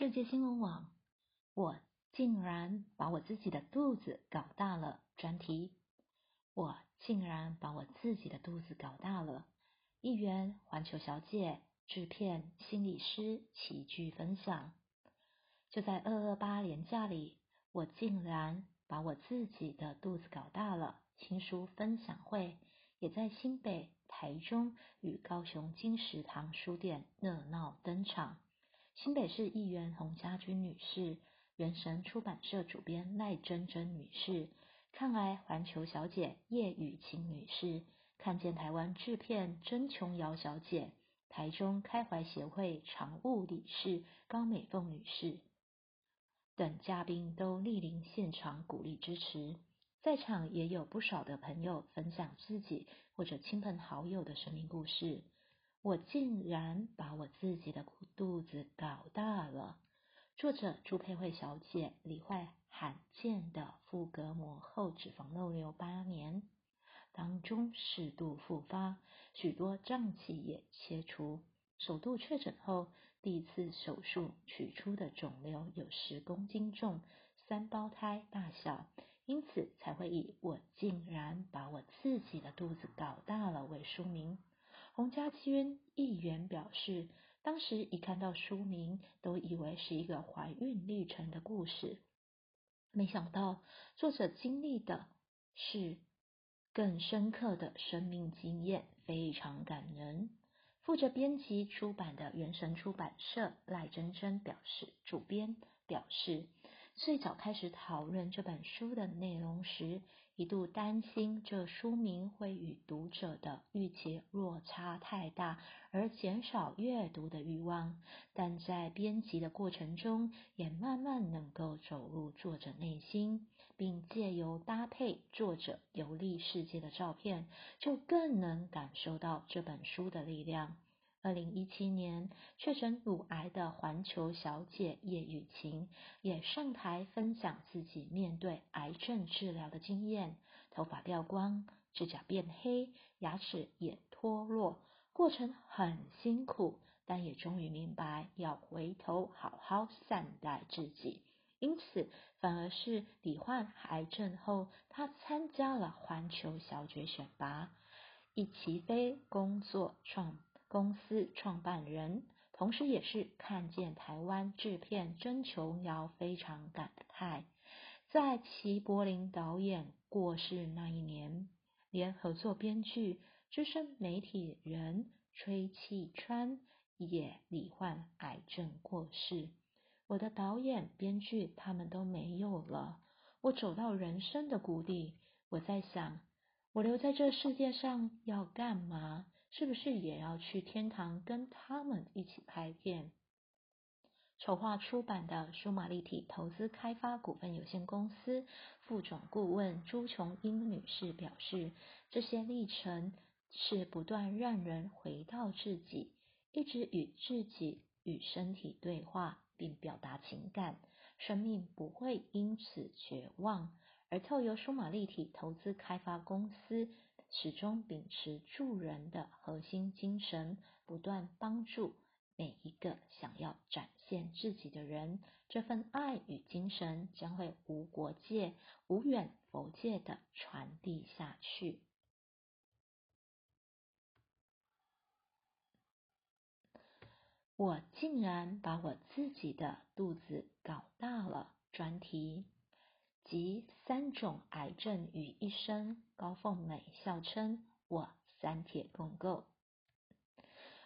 世界新闻网，我竟然把我自己的肚子搞大了。专题：我竟然把我自己的肚子搞大了。议员、环球小姐、制片、心理师齐聚分享。就在二二八年假里，我竟然把我自己的肚子搞大了。新书分享会也在新北、台中与高雄金石堂书店热闹登场。新北市议员洪家军女士，元神出版社主编赖珍珍女士，抗癌环球小姐叶雨晴女士，看见台湾制片曾琼瑶小姐，台中开怀协会常务理事高美凤女士等嘉宾都莅临现场鼓励支持，在场也有不少的朋友分享自己或者亲朋好友的生命故事。我竟然把我自己的肚子搞大了。作者朱佩慧小姐罹患罕见的腹隔膜后脂肪肉瘤八年，当中适度复发，许多脏器也切除。首度确诊后，第一次手术取出的肿瘤有十公斤重，三胞胎大小，因此才会以“我竟然把我自己的肚子搞大了”为书名。洪家军议员表示，当时一看到书名，都以为是一个怀孕历程的故事，没想到作者经历的是更深刻的生命经验，非常感人。负责编辑出版的原神出版社赖珍珍表示，主编表示，最早开始讨论这本书的内容时。一度担心这书名会与读者的预期落差太大，而减少阅读的欲望。但在编辑的过程中，也慢慢能够走入作者内心，并借由搭配作者游历世界的照片，就更能感受到这本书的力量。二零一七年确诊乳癌的环球小姐叶雨晴也上台分享自己面对癌症治疗的经验：头发掉光，指甲变黑，牙齿也脱落，过程很辛苦，但也终于明白要回头好好善待自己。因此，反而是罹患癌症后，她参加了环球小姐选拔，一起飞工作创。公司创办人，同时也是看见台湾制片真琼瑶非常感慨，在齐柏林导演过世那一年，连合作编剧资深媒体人崔启川也罹患癌症过世。我的导演、编剧他们都没有了，我走到人生的谷底。我在想，我留在这世界上要干嘛？是不是也要去天堂跟他们一起拍片？筹划出版的数马立体投资开发股份有限公司副总顾问朱琼英女士表示，这些历程是不断让人回到自己，一直与自己与身体对话，并表达情感，生命不会因此绝望。而透由数马立体投资开发公司。始终秉持助人的核心精神，不断帮助每一个想要展现自己的人。这份爱与精神将会无国界、无远佛界的传递下去。我竟然把我自己的肚子搞大了。专题。集三种癌症于一身，高凤美笑称：“我三铁共构。”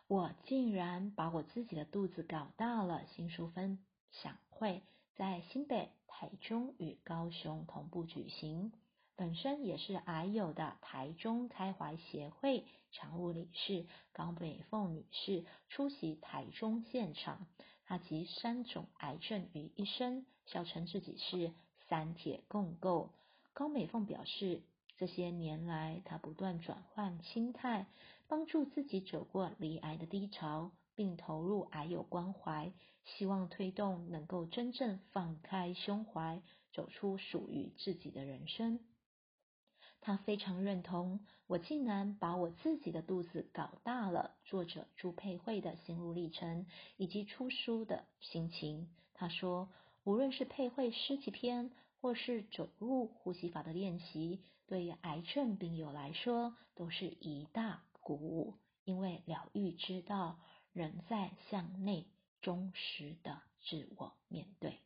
我竟然把我自己的肚子搞大了。新书分享会在新北、台中与高雄同步举行。本身也是癌友的台中开怀协会常务理事高美凤女士出席台中现场。她集三种癌症于一身，笑称自己是。三铁共构，高美凤表示，这些年来，她不断转换心态，帮助自己走过离癌的低潮，并投入癌友关怀，希望推动能够真正放开胸怀，走出属于自己的人生。他非常认同我竟然把我自己的肚子搞大了。作者朱佩慧的心路历程以及出书的心情。他说，无论是配会诗几篇，或是走路呼吸法的练习，对于癌症病友来说都是一大鼓舞，因为疗愈之道仍在向内忠实的自我面对。